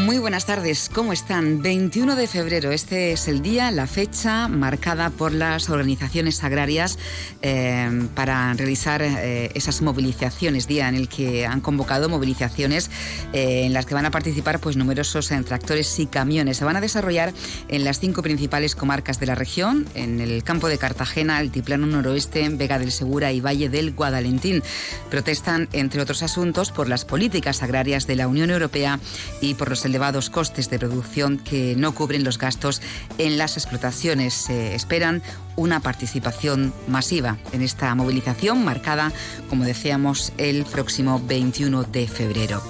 Muy buenas tardes, ¿cómo están? 21 de febrero, este es el día, la fecha marcada por las organizaciones agrarias eh, para realizar eh, esas movilizaciones, día en el que han convocado movilizaciones eh, en las que van a participar pues, numerosos tractores y camiones. Se van a desarrollar en las cinco principales comarcas de la región, en el campo de Cartagena, Altiplano Noroeste, Vega del Segura y Valle del Guadalentín. Protestan, entre otros asuntos, por las políticas agrarias de la Unión Europea y por los elevados costes de producción que no cubren los gastos en las explotaciones. Se esperan una participación masiva en esta movilización marcada, como decíamos, el próximo 21 de febrero.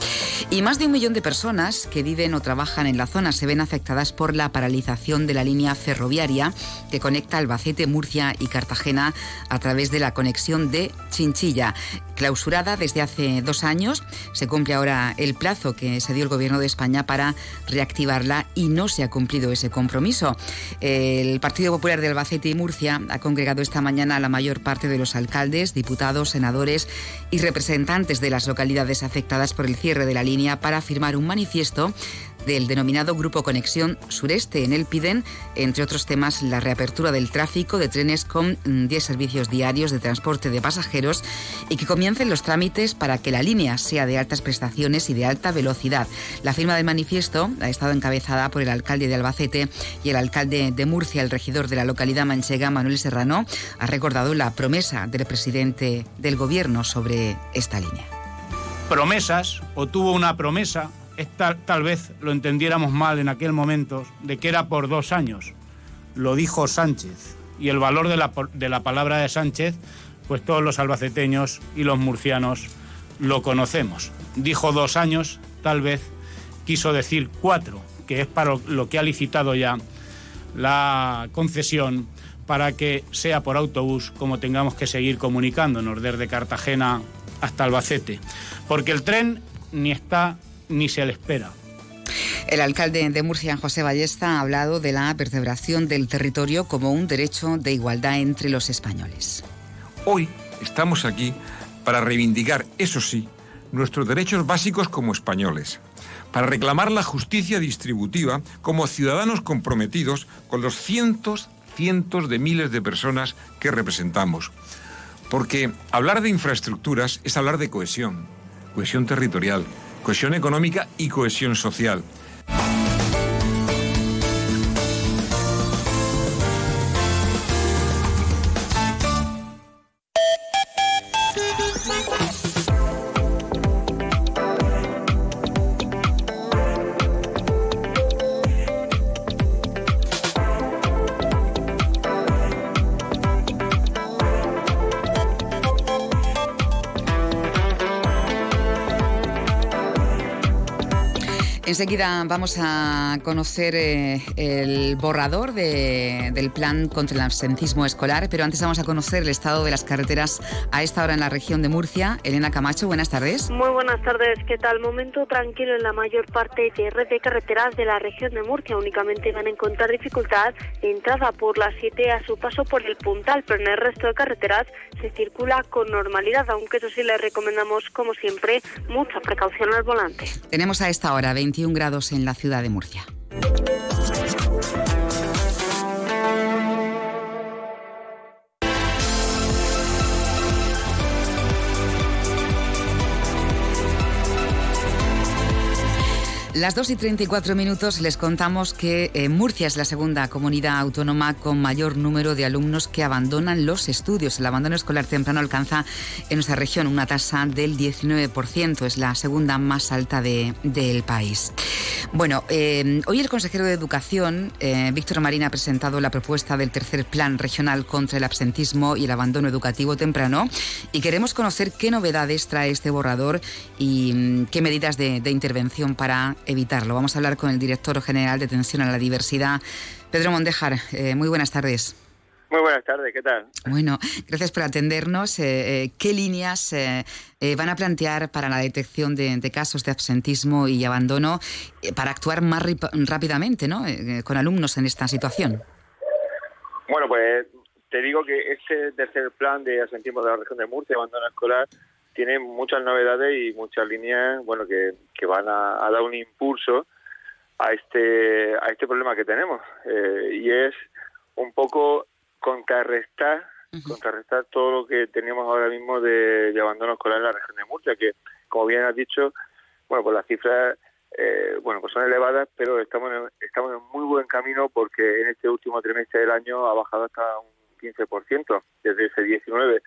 Y más de un millón de personas que viven o trabajan en la zona se ven afectadas por la paralización de la línea ferroviaria que conecta Albacete, Murcia y Cartagena a través de la conexión de Chinchilla. Clausurada desde hace dos años, se cumple ahora el plazo que se dio el Gobierno de España para reactivarla y no se ha cumplido ese compromiso. El Partido Popular de Albacete y Murcia ha congregado esta mañana a la mayor parte de los alcaldes, diputados, senadores y representantes de las localidades afectadas por el cierre de la línea para firmar un manifiesto del denominado Grupo Conexión Sureste. En él piden, entre otros temas, la reapertura del tráfico de trenes con 10 mm, servicios diarios de transporte de pasajeros y que comiencen los trámites para que la línea sea de altas prestaciones y de alta velocidad. La firma del manifiesto ha estado encabezada por el alcalde de Albacete y el alcalde de Murcia, el regidor de la localidad manchega, Manuel Serrano, ha recordado la promesa del presidente del gobierno sobre esta línea. Promesas, o tuvo una promesa tal, vez lo entendiéramos mal en aquel momento, de que era por dos años. Lo dijo Sánchez. Y el valor de la, de la palabra de Sánchez, pues todos los albaceteños y los murcianos lo conocemos. Dijo dos años, tal vez quiso decir cuatro, que es para lo que ha licitado ya la concesión para que sea por autobús como tengamos que seguir comunicándonos desde Cartagena hasta Albacete. Porque el tren ni está ni se le espera. El alcalde de Murcia, José Ballesta, ha hablado de la percebración del territorio como un derecho de igualdad entre los españoles. Hoy estamos aquí para reivindicar, eso sí, nuestros derechos básicos como españoles, para reclamar la justicia distributiva como ciudadanos comprometidos con los cientos, cientos de miles de personas que representamos. Porque hablar de infraestructuras es hablar de cohesión, cohesión territorial, cohesión económica y cohesión social. Enseguida vamos a conocer eh, el borrador del plan contra el absentismo escolar, pero antes vamos a conocer el estado de las carreteras a esta hora en la región de Murcia. Elena Camacho, buenas tardes. Muy buenas tardes. ¿Qué tal? Momento tranquilo en la mayor parte de red de carreteras de la región de Murcia. Únicamente van a encontrar dificultad de entrada por la 7 a su paso por el Puntal, pero en el resto de carreteras se circula con normalidad, aunque eso sí les recomendamos, como siempre, mucha precaución al volante. Tenemos a esta hora 21 grados en la ciudad de Murcia. Las 2 y 34 minutos les contamos que eh, Murcia es la segunda comunidad autónoma con mayor número de alumnos que abandonan los estudios. El abandono escolar temprano alcanza en nuestra región una tasa del 19%, es la segunda más alta del país. Bueno, eh, hoy el consejero de Educación, eh, Víctor Marín, ha presentado la propuesta del tercer plan regional contra el absentismo y el abandono educativo temprano y queremos conocer qué novedades trae este borrador y mm, qué medidas de intervención para evitarlo. Vamos a hablar con el director general de Atención a la Diversidad, Pedro Mondejar. Eh, muy buenas tardes. Muy buenas tardes, ¿qué tal? Bueno, gracias por atendernos. Eh, eh, ¿Qué líneas eh, van a plantear para la detección de, casos de absentismo y abandono para actuar más rápidamente ¿no? con alumnos en esta situación? Bueno, pues te digo que este tercer plan de absentismo de la región de Murcia, abandono escolar, tiene muchas novedades y muchas líneas bueno, que, van a, dar un impulso a este, a este problema que tenemos. y es un poco contrarrestar contrarrestar todo lo que teníamos ahora mismo de, abandono escolar en la región de Murcia, que como bien has dicho, bueno, pues las cifras eh, bueno, pues son elevadas, pero estamos en, estamos en muy buen camino porque en este último trimestre del año ha bajado hasta un 15% desde ese 19.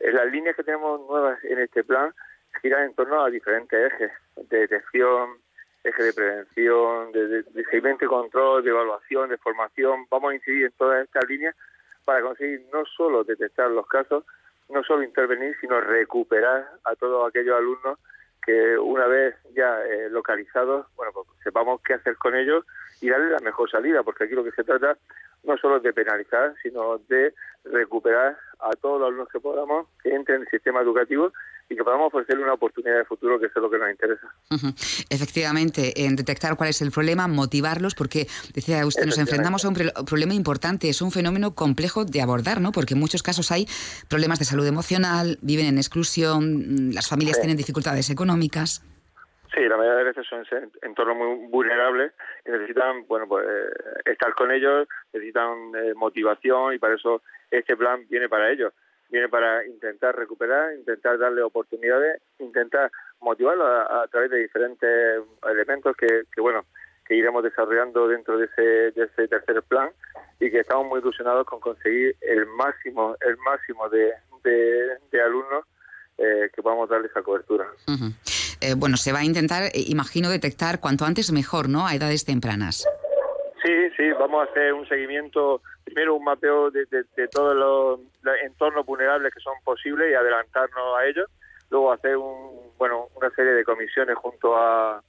Eh, las líneas que tenemos nuevas en este plan giran en torno a diferentes ejes de detección, eje de prevención, de, de y control, de evaluación, de formación. Vamos a incidir en todas estas líneas para conseguir no solo detectar los casos, no solo intervenir, sino recuperar a todos aquellos alumnos que una vez ya eh, localizados, bueno, pues sepamos qué hacer con ellos y darle la mejor salida, porque aquí lo que se trata no solo de penalizar, sino de recuperar a todos los alumnos que podamos que entren en el sistema educativo y que podamos ofrecerle una oportunidad de futuro, que es lo que nos interesa. Efectivamente, en detectar cuál es el problema, motivarlos, porque decía usted, nos enfrentamos a un problema importante, es un fenómeno complejo de abordar, ¿no? Porque en muchos casos hay problemas de salud emocional, viven en exclusión, las familias tienen dificultades económicas. Sí, la mayoría de veces son entornos muy vulnerables y necesitan, bueno, pues eh, estar con ellos, necesitan eh, motivación y para eso este plan viene para ellos viene para intentar recuperar, intentar darle oportunidades, intentar motivarlo a, través de diferentes elementos que, bueno, que iremos desarrollando dentro de ese, de ese tercer plan y que estamos muy ilusionados con conseguir el máximo, el máximo de, de, alumnos eh, que podamos darle esa cobertura. Eh, bueno, se va a intentar, eh, imagino, detectar cuanto antes mejor, ¿no? A edades tempranas. Sí, sí, vamos a hacer un seguimiento, primero un mapeo de, todos los, entornos vulnerables que son posibles y adelantarnos a ellos, luego hacer un, bueno, una serie de comisiones junto a,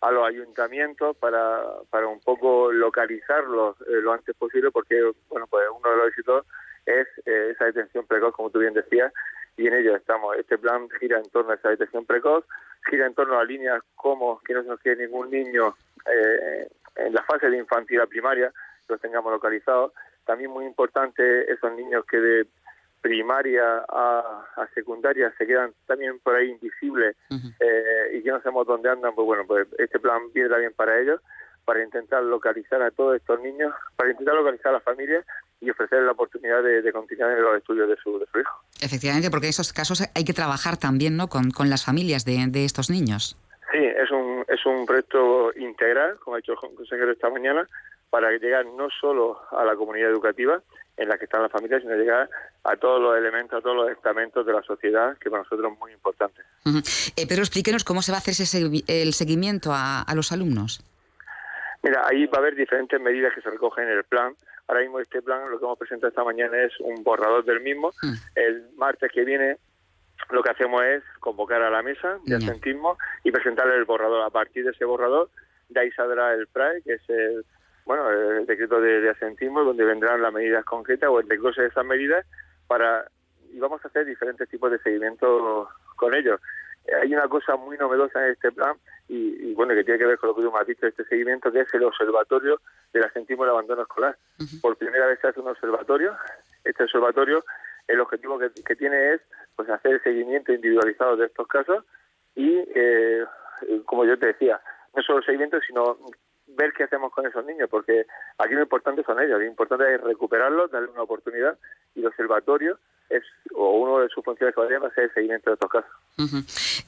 a los ayuntamientos para, para un poco localizarlos eh, lo antes posible porque bueno pues uno de los éxitos es eh, esa detención precoz como tú bien decías y en ello estamos este plan gira en torno a esa detención precoz gira en torno a líneas como que no se nos quede ningún niño eh, en la fase de infantil a primaria los tengamos localizados. También muy importante esos niños que de primaria a, secundaria se quedan también por ahí invisibles eh, y que no sabemos dónde andan, pues bueno, pues este plan viene bien para ellos, para intentar localizar a todos estos niños, para intentar localizar a las familias y ofrecer la oportunidad de, continuar en los estudios de su, de su, hijo. Efectivamente, porque en esos casos hay que trabajar también ¿no? con, con las familias de, de estos niños. Sí, es un, es un proyecto integral, como ha dicho el consejero esta mañana, para llegar no solo a la comunidad educativa en la que están las familias, sino llegar a todos los elementos, a todos los estamentos de la sociedad, que para nosotros es muy importante. Eh, Pedro, explíquenos cómo se va a hacer ese, el seguimiento a, los alumnos. Mira, ahí va a haber diferentes medidas que se recogen en el plan. Ahora mismo este plan, lo que hemos presentado esta mañana es un borrador del mismo. Mm. El martes que viene lo que hacemos es convocar a la mesa de asentismo y presentarle el borrador. A partir de ese borrador, de ahí saldrá el PRAE, que es el, bueno, el decreto de, asentismo, donde vendrán las medidas concretas o el desglose de esas medidas para y vamos a hacer diferentes tipos de seguimiento con ellos. Hay una cosa muy novedosa en este plan y, bueno, que tiene que ver con lo que tú me has dicho, este seguimiento, que es el observatorio del asentismo del abandono escolar. Por primera vez se hace un observatorio. Este observatorio, el objetivo que, que tiene es pues hacer el seguimiento individualizado de estos casos y, eh, como yo te decía, no solo el seguimiento, sino ver qué hacemos con esos niños, porque aquí lo importante son ellos, lo importante es recuperarlos, darle una oportunidad y el observatorio es o uno de sus funciones que va a ser el seguimiento de estos casos.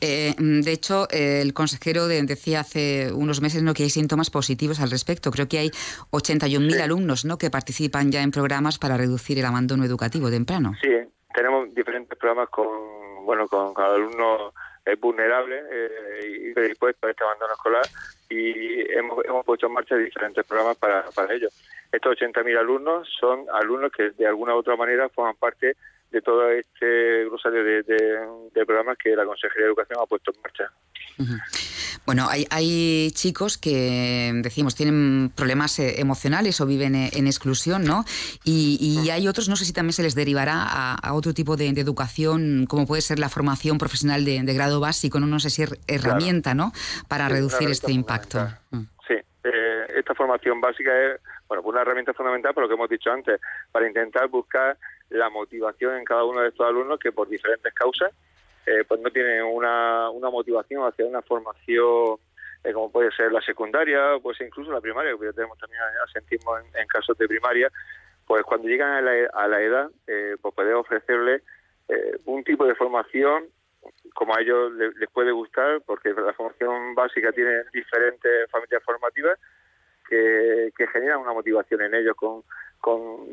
Eh, de hecho, el consejero decía hace unos meses ¿no? que hay síntomas positivos al respecto. Creo que hay 81.000 alumnos ¿no? que participan ya en programas para reducir el abandono educativo temprano. Sí, tenemos diferentes programas con, bueno, con, alumnos eh, vulnerables eh, y predispuestos a este abandono escolar y hemos, hemos puesto en marcha diferentes programas para, para ellos. Estos 80.000 alumnos son alumnos que de alguna u otra manera forman parte de todo este rosario de, de, programas que la Consejería de Educación ha puesto en marcha. Bueno, hay, chicos que, decimos, tienen problemas eh, emocionales o viven eh, en exclusión, ¿no? Y, hay otros, no sé si también se les derivará a, otro tipo de, educación, como puede ser la formación profesional de, grado básico, no, sé si es herramienta, ¿no? Para reducir este impacto. Mm. Sí, eh, esta formación básica es, bueno, una herramienta fundamental, por lo que hemos dicho antes, para intentar buscar la motivación en cada uno de estos alumnos que por diferentes causas eh, pues no tienen una, una motivación hacia una formación eh, como puede ser la secundaria, pues incluso la primaria, porque tenemos también asentismo en, casos de primaria, pues cuando llegan a la, a la edad, eh, pues podemos ofrecerles eh, un tipo de formación como a ellos les, puede gustar, porque la formación básica tiene diferentes familias formativas que, que generan una motivación en ellos con, con,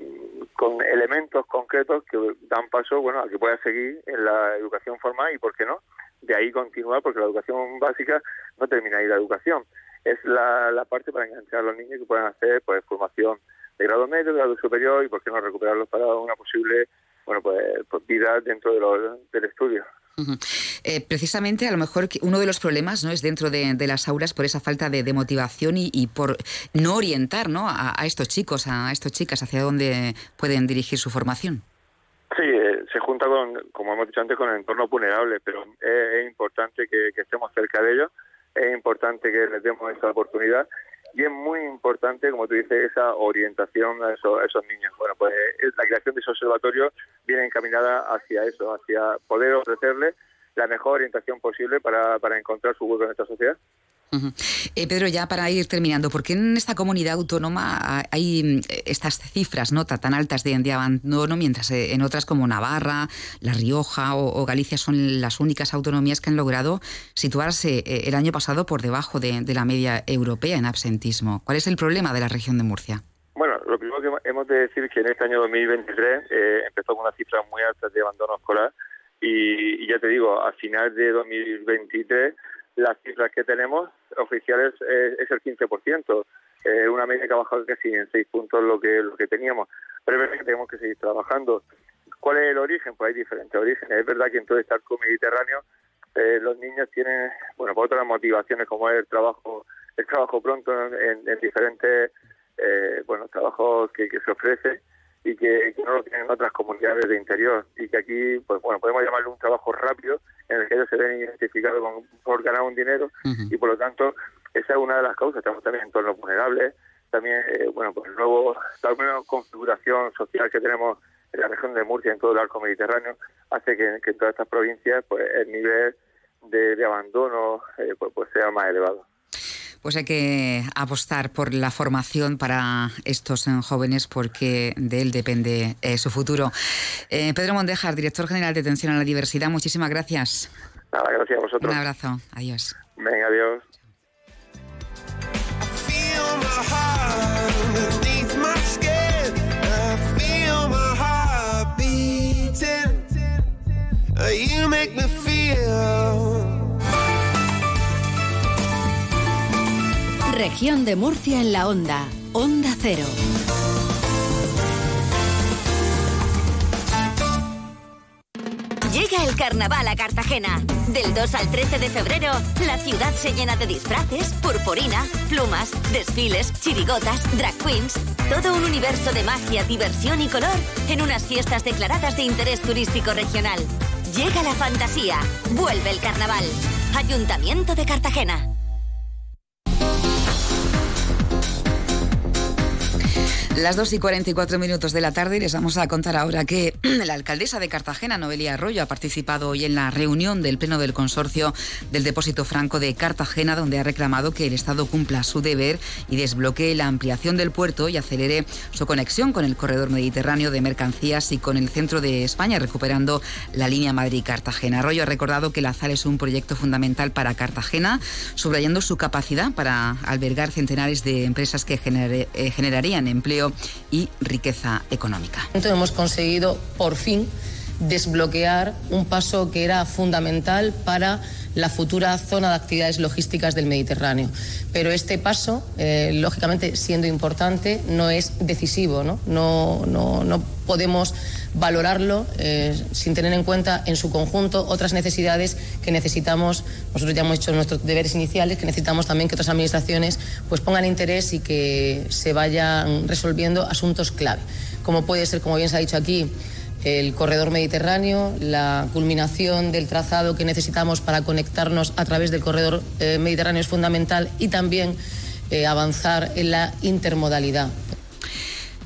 con elementos concretos que dan paso bueno a que pueda seguir en la educación formal y por qué no de ahí continuar porque la educación básica no termina ahí la educación. Es la, la parte para enganchar a los niños que puedan hacer pues formación de grado medio de grado superior y por qué no recuperarlos para una posible bueno pues, pues vida dentro de del estudio eh, precisamente, a lo mejor uno de los problemas no es dentro de, las aulas por esa falta de, motivación y, por no orientar ¿no? A, estos chicos, a estas chicas, hacia dónde pueden dirigir su formación. Sí, eh, se junta con, como hemos dicho antes, con el entorno vulnerable, pero es, importante que, estemos cerca de ellos, es importante que les demos esa oportunidad y es muy importante, como tú dices, esa orientación a esos, a esos niños. Bueno, pues la creación de ese observatorio viene encaminada hacia eso, hacia poder ofrecerles la mejor orientación posible para, para encontrar su hueco en esta sociedad. Eh, Pedro, ya para ir terminando, ¿por qué en esta comunidad autónoma hay mm, estas cifras no tan altas de, abandono, mientras eh, en otras como Navarra, La Rioja o, Galicia son las únicas autonomías que han logrado situarse eh, el año pasado por debajo de, la media europea en absentismo? ¿Cuál es el problema de la región de Murcia? Bueno, lo primero que hemos de decir es que en este año 2023 empezó con unas cifras muy altas de abandono escolar y, y ya te digo, a final de 2023 las cifras que tenemos oficiales es, el 15%, eh, una media que ha bajado casi en 6 puntos lo que lo que teníamos. Pero es verdad que tenemos que seguir trabajando. ¿Cuál es el origen? Pues hay diferentes orígenes. Es verdad que en todo este arco mediterráneo eh, los niños tienen, bueno, pues otras motivaciones como es el trabajo, el trabajo pronto en, diferentes, eh, bueno, trabajos que, que se ofrece y que, no lo tienen otras comunidades de interior y que aquí, pues bueno, podemos llamarlo un trabajo rápido en el que ellos se ven identificados con, por ganar un dinero y por lo tanto esa es una de las causas. Estamos también en entornos vulnerables, también, eh, bueno, pues el nuevo, la nueva configuración social que tenemos en la región de Murcia, en todo el arco mediterráneo, hace que, en todas estas provincias pues el nivel de, abandono eh, pues, pues sea más elevado. Pues hay que apostar por la formación para estos eh, jóvenes porque de él depende eh, su futuro. Eh, Pedro Mondejar, director general de Atención a la Diversidad, muchísimas gracias. Nada, gracias a vosotros. Un abrazo. Adiós. Venga, adiós. Región de Murcia en la onda. Onda Cero. Llega el carnaval a Cartagena. Del 2 al 13 de febrero, la ciudad se llena de disfraces, purpurina, plumas, desfiles, chirigotas, drag queens. Todo un universo de magia, diversión y color en unas fiestas declaradas de interés turístico regional. Llega la fantasía. Vuelve el carnaval. Ayuntamiento de Cartagena. Las 2 y 44 minutos de la tarde les vamos a contar ahora que la alcaldesa de Cartagena, Noelia Arroyo, ha participado hoy en la reunión del Pleno del Consorcio del Depósito Franco de Cartagena, donde ha reclamado que el Estado cumpla su deber y desbloquee la ampliación del puerto y acelere su conexión con el corredor mediterráneo de mercancías y con el centro de España, recuperando la línea Madrid-Cartagena. Arroyo ha recordado que la ZAL es un proyecto fundamental para Cartagena, subrayando su capacidad para albergar centenares de empresas que eh, generarían empleo y riqueza económica. Entonces hemos conseguido por fin desbloquear un paso que era fundamental para la futura zona de actividades logísticas del Mediterráneo. Pero este paso, eh, lógicamente, siendo importante, no es decisivo. No, no, no, podemos valorarlo eh, sin tener en cuenta en su conjunto otras necesidades que necesitamos. Nosotros ya hemos hecho nuestros deberes iniciales, que necesitamos también que otras administraciones pues, pongan interés y que se vayan resolviendo asuntos clave, como puede ser, como bien se ha dicho aquí, el corredor mediterráneo, la culminación del trazado que necesitamos para conectarnos a través del corredor eh, mediterráneo es fundamental y también eh, avanzar en la intermodalidad.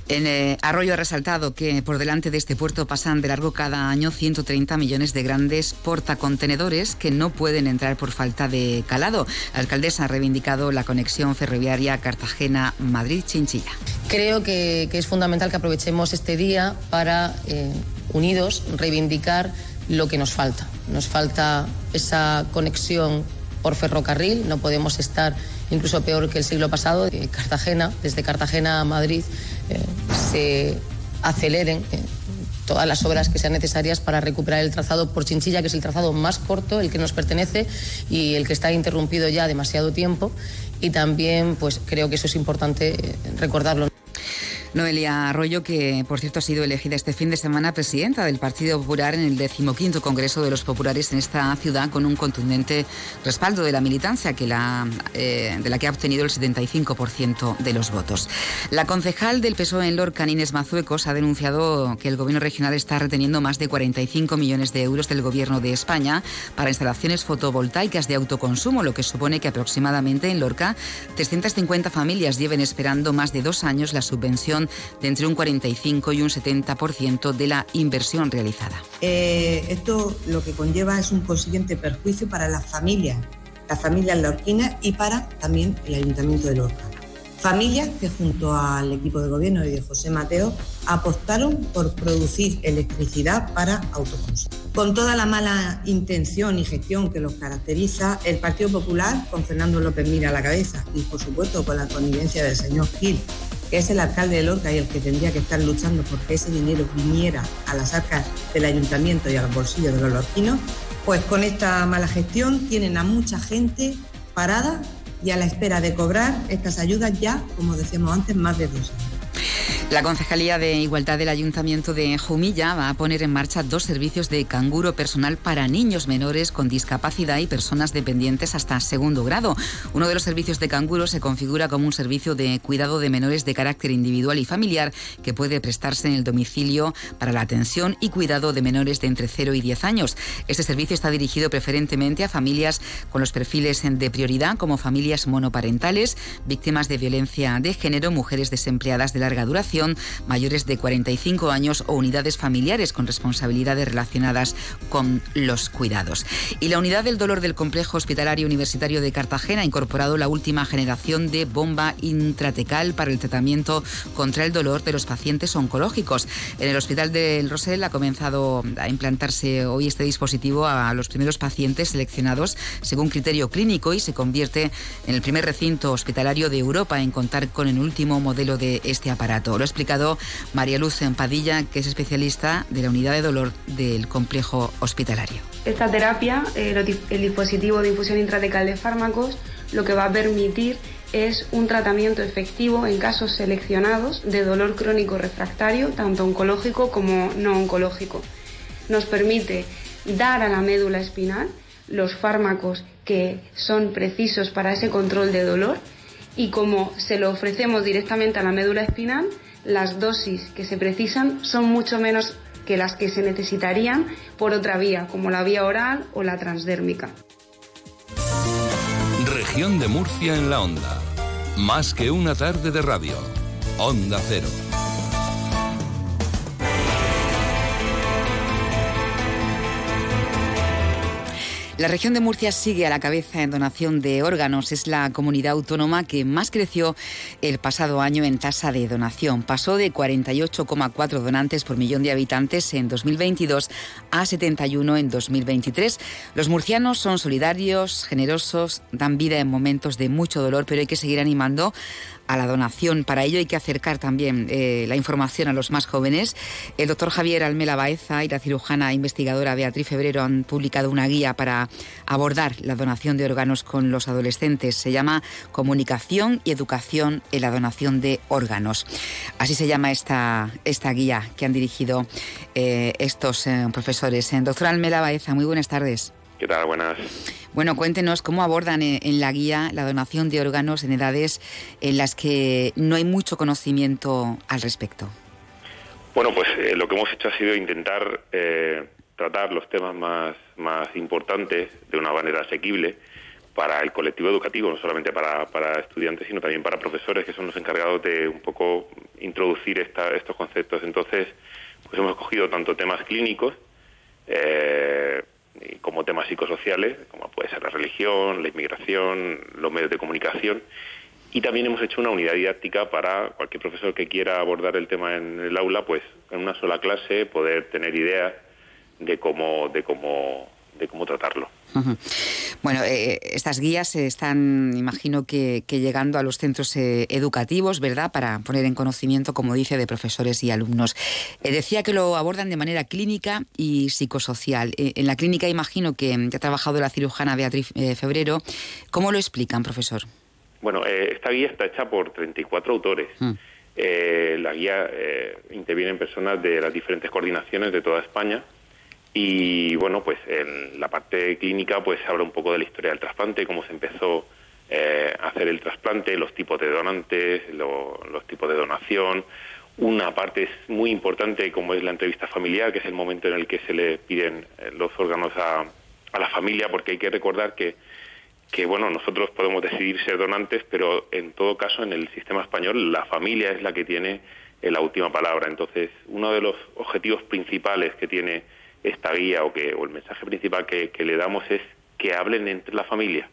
En eh, Arroyo ha resaltado que por delante de este puerto pasan de largo cada año 130 millones de grandes portacontenedores que no pueden entrar por falta de calado. La alcaldesa ha reivindicado la conexión ferroviaria Cartagena-Madrid-Chinchilla. Creo que, es fundamental que aprovechemos este día para, eh, unidos, reivindicar lo que nos falta. Nos falta esa conexión por ferrocarril, no podemos estar incluso peor que el siglo pasado, Cartagena, desde Cartagena a Madrid, eh, se aceleren eh, todas las obras que sean necesarias para recuperar el trazado por Chinchilla, que es el trazado más corto, el que nos pertenece y el que está interrumpido ya demasiado tiempo. Y también, pues creo que eso es importante eh, recordarlo. Noelia Arroyo, que por cierto ha sido elegida este fin de semana presidenta del Partido Popular en el decimoquinto Congreso de los Populares en esta ciudad con un contundente respaldo de la militancia que la, eh, de la que ha obtenido el 75% de los votos. La concejal del PSOE en Lorca, Inés Mazuecos, ha denunciado que el gobierno regional está reteniendo más de 45 millones de euros del gobierno de España para instalaciones fotovoltaicas de autoconsumo, lo que supone que aproximadamente en Lorca 350 familias lleven esperando más de dos años la subvención de entre un 45 y un 70% de la inversión realizada. Eh, esto lo que conlleva es un consiguiente perjuicio para las familias, las familias lorquinas y para también el Ayuntamiento de Lorca. Familias que junto al equipo de gobierno de José Mateo apostaron por producir electricidad para autoconsumo. Con toda la mala intención y gestión que los caracteriza, el Partido Popular, con Fernando López Mira a la cabeza y por supuesto con la connivencia del señor Gil que es el alcalde de Lorca y el que tendría que estar luchando porque ese dinero viniera a las arcas del ayuntamiento y al bolsillo de los lorquinos, pues con esta mala gestión tienen a mucha gente parada y a la espera de cobrar estas ayudas ya, como decíamos antes, más de dos años. La Concejalía de Igualdad del Ayuntamiento de Jumilla va a poner en marcha dos servicios de canguro personal para niños menores con discapacidad y personas dependientes hasta segundo grado. Uno de los servicios de canguro se configura como un servicio de cuidado de menores de carácter individual y familiar que puede prestarse en el domicilio para la atención y cuidado de menores de entre 0 y 10 años. Este servicio está dirigido preferentemente a familias con los perfiles de prioridad como familias monoparentales, víctimas de violencia de género, mujeres desempleadas de larga duración, mayores de 45 años o unidades familiares con responsabilidades relacionadas con los cuidados. Y la unidad del dolor del Complejo Hospitalario Universitario de Cartagena ha incorporado la última generación de bomba intratecal para el tratamiento contra el dolor de los pacientes oncológicos. En el Hospital del Rosell ha comenzado a implantarse hoy este dispositivo a los primeros pacientes seleccionados según criterio clínico y se convierte en el primer recinto hospitalario de Europa en contar con el último modelo de este aparato explicado María Luz Empadilla, que es especialista de la unidad de dolor del complejo hospitalario. Esta terapia, eh, el dispositivo de infusión intratecal de fármacos, lo que va a permitir es un tratamiento efectivo en casos seleccionados de dolor crónico refractario, tanto oncológico como no oncológico. Nos permite dar a la médula espinal los fármacos que son precisos para ese control de dolor y como se lo ofrecemos directamente a la médula espinal, las dosis que se precisan son mucho menos que las que se necesitarían por otra vía, como la vía oral o la transdérmica. Región de Murcia en la onda. Más que una tarde de radio. Onda Cero. La región de Murcia sigue a la cabeza en donación de órganos. Es la comunidad autónoma que más creció el pasado año en tasa de donación. Pasó de 48,4 donantes por millón de habitantes en 2022 a 71 en 2023. Los murcianos son solidarios, generosos, dan vida en momentos de mucho dolor, pero hay que seguir animando a la donación. Para ello hay que acercar también eh, la información a los más jóvenes. El doctor Javier Almela Baeza y la cirujana investigadora Beatriz Febrero han publicado una guía para abordar la donación de órganos con los adolescentes. Se llama Comunicación y Educación en la donación de órganos. Así se llama esta, esta guía que han dirigido eh, estos eh, profesores. Doctor Almela Baeza, muy buenas tardes. ¿Qué tal? Buenas. Bueno, cuéntenos cómo abordan en la guía la donación de órganos en edades en las que no hay mucho conocimiento al respecto. Bueno, pues eh, lo que hemos hecho ha sido intentar eh, tratar los temas más, más importantes de una manera asequible para el colectivo educativo, no solamente para, para estudiantes, sino también para profesores, que son los encargados de un poco introducir esta, estos conceptos. Entonces, pues hemos cogido tanto temas clínicos, eh, como temas psicosociales, como puede ser la religión, la inmigración, los medios de comunicación. Y también hemos hecho una unidad didáctica para cualquier profesor que quiera abordar el tema en el aula, pues en una sola clase poder tener ideas de cómo, de cómo, de cómo tratarlo. Bueno, eh, estas guías están, imagino que, llegando a los centros eh, educativos, ¿verdad?, para poner en conocimiento, como dice, de profesores y alumnos. Eh, decía que lo abordan de manera clínica y psicosocial. en la clínica, imagino que, ha trabajado la cirujana Beatriz Febrero. ¿Cómo lo explican, profesor? Bueno, esta guía está hecha por 34 autores. Mm. la guía interviene en personas de las diferentes coordinaciones de toda España y bueno, pues en la parte clínica pues se habla un poco de la historia del trasplante, cómo se empezó eh, a hacer el trasplante, los tipos de donantes, los tipos de donación. Una parte es muy importante como es la entrevista familiar, que es el momento en el que se le piden eh, los órganos a, a la familia, porque hay que recordar que, que bueno, nosotros podemos decidir ser donantes, pero en todo caso en el sistema español la familia es la que tiene la última palabra. Entonces, uno de los objetivos principales que tiene esta guía o que o el mensaje principal que, le damos es que hablen entre la familia.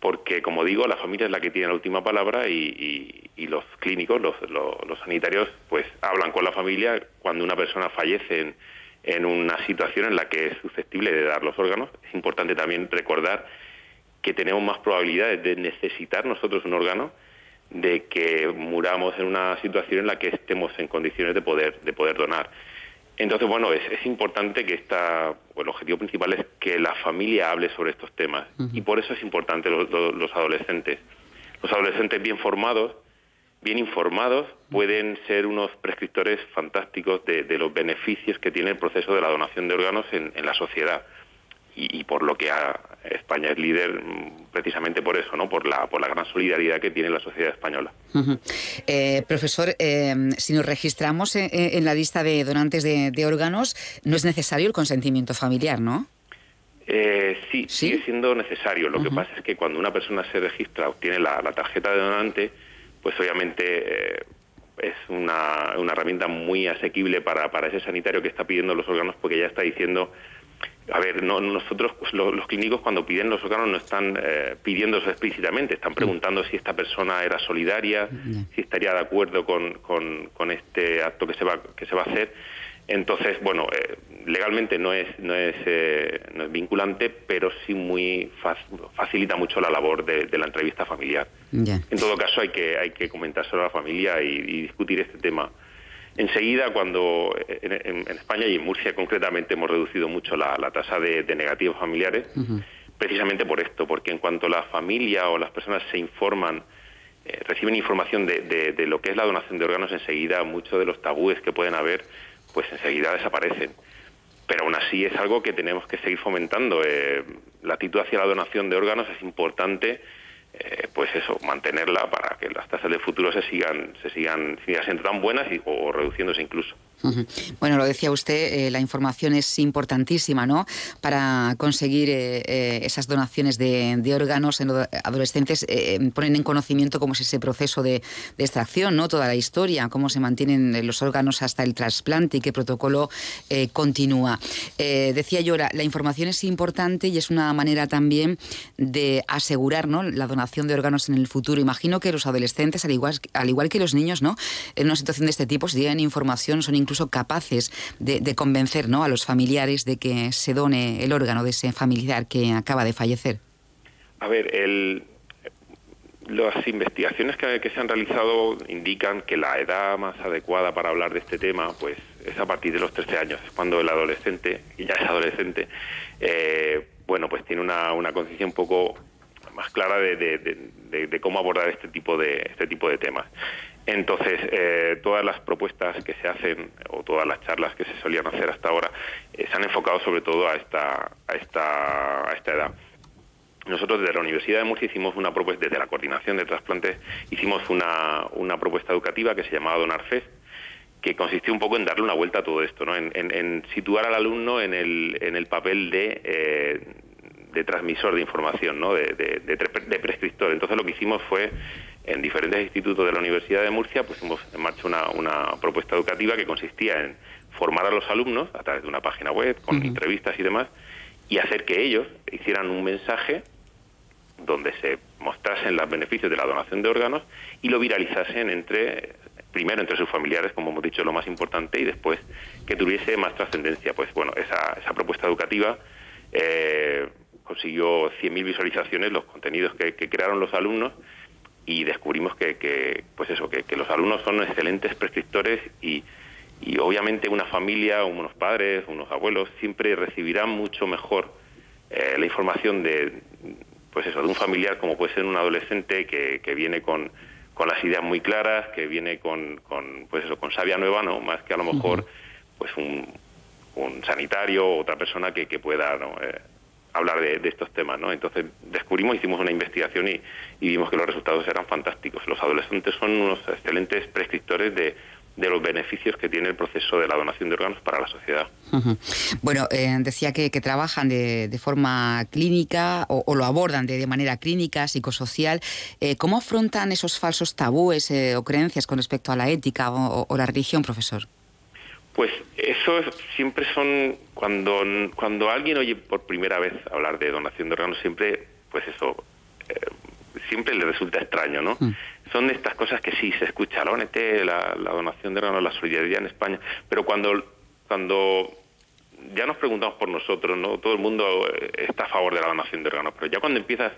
Porque como digo la familia es la que tiene la última palabra y, los clínicos los, los, sanitarios pues hablan con la familia cuando una persona fallece en, en una situación en la que es susceptible de dar los órganos. Es importante también recordar que tenemos más probabilidades de necesitar nosotros un órgano de que muramos en una situación en la que estemos en condiciones de poder de poder donar entonces, bueno, es, importante que esta, el objetivo principal es que la familia hable sobre estos temas. Y por eso es importante los, adolescentes. Los adolescentes bien formados, bien informados, pueden ser unos prescriptores fantásticos de, los beneficios que tiene el proceso de la donación de órganos en la sociedad y, por lo que España es líder mm, precisamente por eso, ¿no? por, la, por la gran solidaridad que tiene la sociedad española. Eh, profesor, eh, si nos registramos en, la lista de donantes de, órganos, no es necesario el consentimiento familiar, ¿no? Eh, sí, sigue siendo necesario. Lo que pasa es que cuando una persona se registra, obtiene la, tarjeta de donante, pues obviamente es una, una, herramienta muy asequible para, para ese sanitario que está pidiendo los órganos porque ya está diciendo a ver, no, nosotros, pues, los, clínicos cuando piden los órganos no están eh, pidiéndose explícitamente, están preguntando si esta persona era solidaria, si estaría de acuerdo con, con, este acto que se va, que se va a hacer. Entonces, bueno, eh, legalmente no es, no, es, eh, no es vinculante, pero sí muy facilita mucho la labor de, la entrevista familiar. En todo caso, hay que, hay que comentárselo a la familia y discutir este tema Enseguida, cuando en, España y en Murcia concretamente hemos reducido mucho la, tasa de, negativos familiares, precisamente por esto, porque en cuanto la familia o las personas se informan, eh, reciben información de, lo que es la donación de órganos, enseguida muchos de los tabúes que pueden haber, pues enseguida desaparecen. Pero aún así es algo que tenemos que seguir fomentando. Eh, la actitud hacia la donación de órganos es importante eh, pues eso, mantenerla para que las tasas de futuro se sigan, se sigan, sigan siendo tan buenas y, o reduciéndose incluso. Bueno, lo decía usted, eh, la información es importantísima, ¿no? Para conseguir eh, eh, esas donaciones de, órganos en adolescentes, ponen en conocimiento cómo es ese proceso de, extracción, ¿no? Toda la historia, cómo se mantienen los órganos hasta el trasplante y qué protocolo continúa. decía yo, la, información es importante y es una manera también de asegurar ¿no? la donación de órganos en el futuro. Imagino que los adolescentes, al igual, al igual que los niños, ¿no? En una situación de este tipo, si tienen información, son incluso capaces de, convencer ¿no? a los familiares de que se done el órgano de ese familiar que acaba de fallecer? A ver, el, las investigaciones que, se han realizado indican que la edad más adecuada para hablar de este tema pues es a partir de los 13 años, cuando el adolescente, y ya es adolescente, eh, bueno, pues tiene una, una conciencia un poco más clara de, cómo abordar este tipo de, este tipo de temas. Entonces, eh, todas las propuestas que se hacen o todas las charlas que se solían hacer hasta ahora eh, se han enfocado sobre todo a esta, a esta, a esta edad. Nosotros desde la Universidad de Murcia hicimos una propuesta, desde la coordinación de trasplantes, hicimos una, una propuesta educativa que se llamaba Donar Fest, que consistió un poco en darle una vuelta a todo esto, ¿no? en, situar al alumno en el, en el papel de, eh, de transmisor de información, ¿no? de, de, prescriptor. Entonces lo que hicimos fue, en diferentes institutos de la Universidad de Murcia, pusimos en marcha una, una propuesta educativa que consistía en formar a los alumnos a través de una página web, con entrevistas y demás, y hacer que ellos hicieran un mensaje donde se mostrasen los beneficios de la donación de órganos y lo viralizasen entre primero entre sus familiares, como hemos dicho, lo más importante, y después que tuviese más trascendencia. Pues bueno, esa, esa propuesta educativa eh, consiguió 100.000 visualizaciones, los contenidos que, crearon los alumnos, y descubrimos que, que pues eso, que, los alumnos son excelentes prescriptores y, y obviamente una familia, unos padres, unos abuelos, siempre recibirán mucho mejor eh, la información de, pues eso, de un familiar como puede ser un adolescente que, que viene con, con las ideas muy claras, que viene con, con pues eso, con sabia nueva, ¿no? Más que a lo mejor pues un, un sanitario o otra persona que, que pueda eh, hablar de, de, estos temas, ¿no? Entonces descubrimos, hicimos una investigación y, y, vimos que los resultados eran fantásticos. Los adolescentes son unos excelentes prescriptores de, de los beneficios que tiene el proceso de la donación de órganos para la sociedad. Bueno, eh, decía que, trabajan de, de, forma clínica o, lo abordan de, manera clínica, psicosocial. Eh, ¿Cómo afrontan esos falsos tabúes eh, o creencias con respecto a la ética o, la religión, profesor? Pues eso siempre son, cuando, cuando alguien oye por primera vez hablar de donación de órganos, siempre, pues eso, siempre le resulta extraño, ¿no? Mm. Son estas cosas que sí se escucha, la ONT, la, donación de órganos, la solidaridad en España, pero cuando, cuando ya nos preguntamos por nosotros, ¿no? Todo el mundo eh, está a favor de la donación de órganos, pero ya cuando empiezas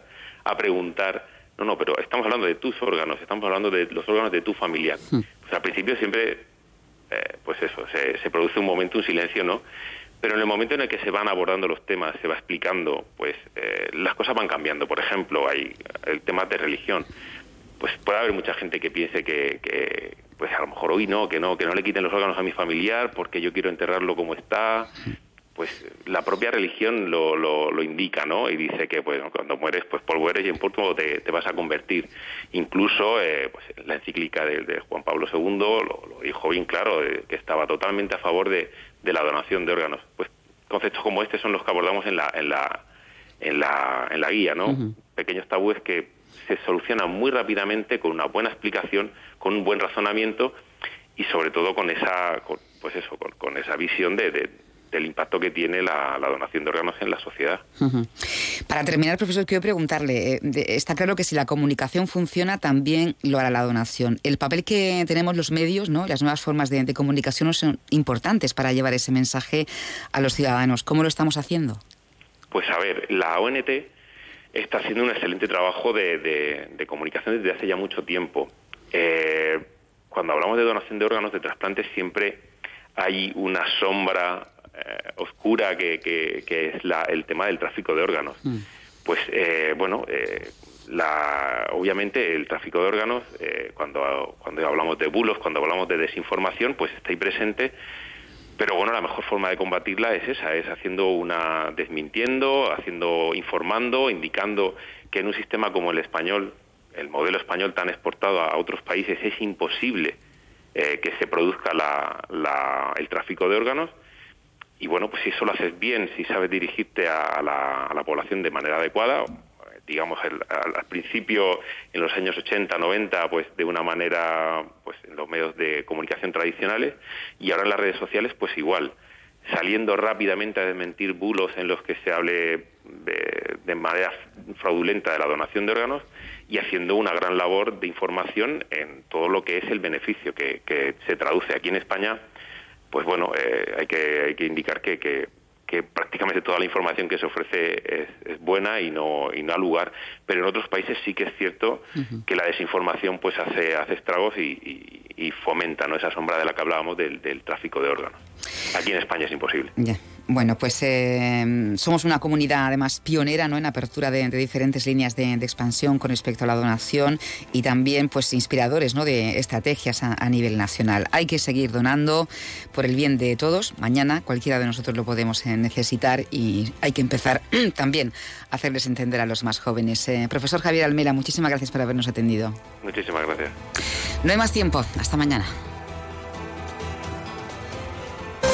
a preguntar, no, no, pero estamos hablando de tus órganos, estamos hablando de los órganos de tu familia. Mm. Pues al principio siempre, eh, pues eso, se, se produce un momento, un silencio, ¿no? pero en el momento en el que se van abordando los temas, se va explicando, pues eh, las cosas van cambiando. Por ejemplo, hay el tema de religión. Pues puede haber mucha gente que piense que, pues a lo mejor hoy no, que no, que no le quiten los órganos a mi familiar porque yo quiero enterrarlo como está. Pues la propia religión lo, lo, indica, ¿no? Y dice que pues, cuando mueres, pues polvo eres y en polvo te, te vas a convertir. Incluso eh, pues, la encíclica de, Juan Pablo II lo, lo dijo bien claro, que estaba totalmente a favor de, de la donación de órganos. Pues conceptos como este son los que abordamos en la, en la, en la, en la guía, ¿no? Pequeños tabúes que se solucionan muy rápidamente con una buena explicación, con un buen razonamiento y sobre todo con esa, pues eso, con, esa visión de, del impacto que tiene la, donación de órganos en la sociedad. Para terminar, profesor, quiero preguntarle, eh, está claro que si la comunicación funciona, también lo hará la donación. El papel que tenemos los medios, ¿no? las nuevas formas de, comunicación son importantes para llevar ese mensaje a los ciudadanos. ¿Cómo lo estamos haciendo? Pues a ver, la ONT está haciendo un excelente trabajo de, comunicación desde hace ya mucho tiempo. Eh, cuando hablamos de donación de órganos de trasplantes siempre hay una sombra eh, oscura que, que, es la, el tema del tráfico de órganos. Mm. Pues eh, bueno, eh, la, obviamente el tráfico de órganos, cuando, cuando hablamos de bulos, cuando hablamos de desinformación, pues está ahí presente. Pero bueno, la mejor forma de combatirla es esa, es haciendo una desmintiendo, haciendo informando, indicando que en un sistema como el español, el modelo español tan exportado a otros países, es imposible que se produzca la, el tráfico de órganos y bueno, pues si eso lo haces bien, si sabes dirigirte a la, población de manera adecuada, digamos al, principio en los años 80, 90, pues de una manera pues en los medios de comunicación tradicionales y ahora en las redes sociales pues igual, saliendo rápidamente a desmentir bulos en los que se hable de, de manera fraudulenta de la donación de órganos y haciendo una gran labor de información en todo lo que es el beneficio que se traduce aquí en España pues bueno, eh, hay, que, hay que indicar que, que, que prácticamente toda la información que se ofrece es, buena y no y no ha lugar. Pero en otros países sí que es cierto que la desinformación pues hace hace estragos y, fomenta no esa sombra de la que hablábamos del, tráfico de órganos. Aquí en España es imposible bueno, pues eh, somos una comunidad además pionera ¿no? en apertura de, diferentes líneas de, expansión con respecto a la donación y también pues inspiradores ¿no? de estrategias a, nivel nacional. Hay que seguir donando por el bien de todos. Mañana cualquiera de nosotros lo podemos eh, necesitar y hay que empezar también a hacerles entender a los más jóvenes. Eh, profesor Javier Almela, muchísimas gracias por habernos atendido. Muchísimas gracias. No hay más tiempo. Hasta mañana.